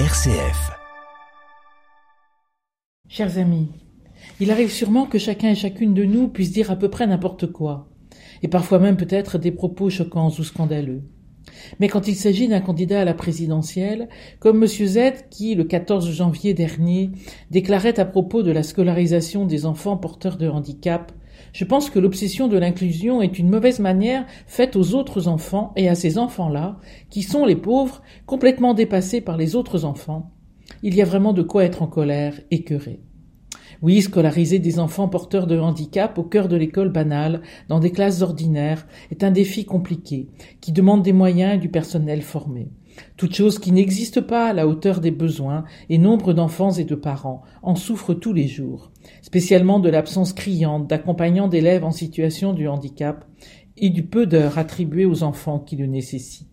RCF. Chers amis, il arrive sûrement que chacun et chacune de nous puisse dire à peu près n'importe quoi, et parfois même peut-être des propos choquants ou scandaleux. Mais quand il s'agit d'un candidat à la présidentielle, comme M. Z qui, le 14 janvier dernier, déclarait à propos de la scolarisation des enfants porteurs de handicap je pense que l'obsession de l'inclusion est une mauvaise manière faite aux autres enfants et à ces enfants-là, qui sont les pauvres, complètement dépassés par les autres enfants. Il y a vraiment de quoi être en colère, écœuré. Oui, scolariser des enfants porteurs de handicap au cœur de l'école banale, dans des classes ordinaires, est un défi compliqué, qui demande des moyens et du personnel formé. Toute chose qui n'existe pas à la hauteur des besoins, et nombre d'enfants et de parents en souffrent tous les jours, spécialement de l'absence criante d'accompagnants d'élèves en situation de handicap et du peu d'heures attribuées aux enfants qui le nécessitent.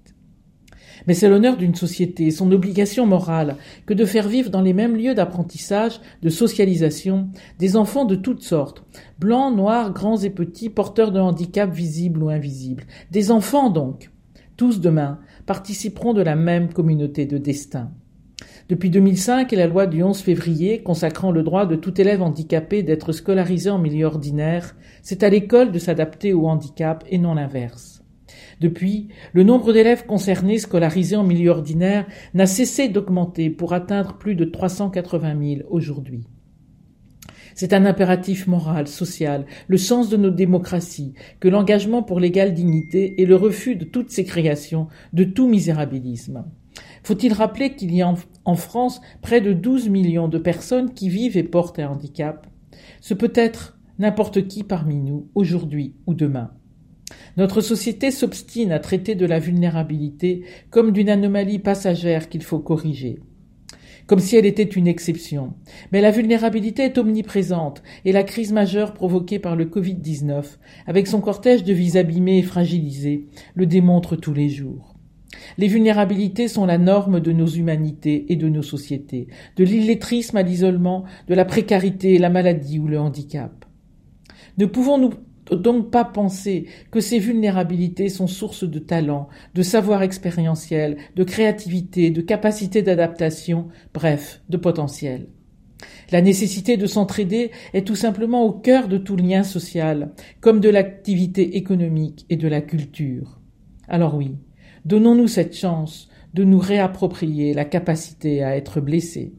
Mais c'est l'honneur d'une société, son obligation morale, que de faire vivre dans les mêmes lieux d'apprentissage, de socialisation, des enfants de toutes sortes, blancs, noirs, grands et petits, porteurs de handicap visibles ou invisibles, des enfants donc, tous demain, participeront de la même communauté de destin. Depuis 2005 et la loi du 11 février consacrant le droit de tout élève handicapé d'être scolarisé en milieu ordinaire, c'est à l'école de s'adapter au handicap et non l'inverse. Depuis, le nombre d'élèves concernés scolarisés en milieu ordinaire n'a cessé d'augmenter pour atteindre plus de 380 000 aujourd'hui. C'est un impératif moral, social, le sens de nos démocraties, que l'engagement pour l'égale dignité et le refus de toutes ces créations, de tout misérabilisme. Faut-il rappeler qu'il y a en France près de 12 millions de personnes qui vivent et portent un handicap? Ce peut être n'importe qui parmi nous, aujourd'hui ou demain. Notre société s'obstine à traiter de la vulnérabilité comme d'une anomalie passagère qu'il faut corriger comme si elle était une exception. Mais la vulnérabilité est omniprésente et la crise majeure provoquée par le Covid-19, avec son cortège de vies abîmées et fragilisées, le démontre tous les jours. Les vulnérabilités sont la norme de nos humanités et de nos sociétés, de l'illettrisme à l'isolement, de la précarité, la maladie ou le handicap. Ne pouvons-nous donc pas penser que ces vulnérabilités sont source de talent, de savoir expérientiel, de créativité, de capacité d'adaptation, bref, de potentiel. La nécessité de s'entraider est tout simplement au cœur de tout lien social, comme de l'activité économique et de la culture. Alors oui, donnons-nous cette chance de nous réapproprier la capacité à être blessés.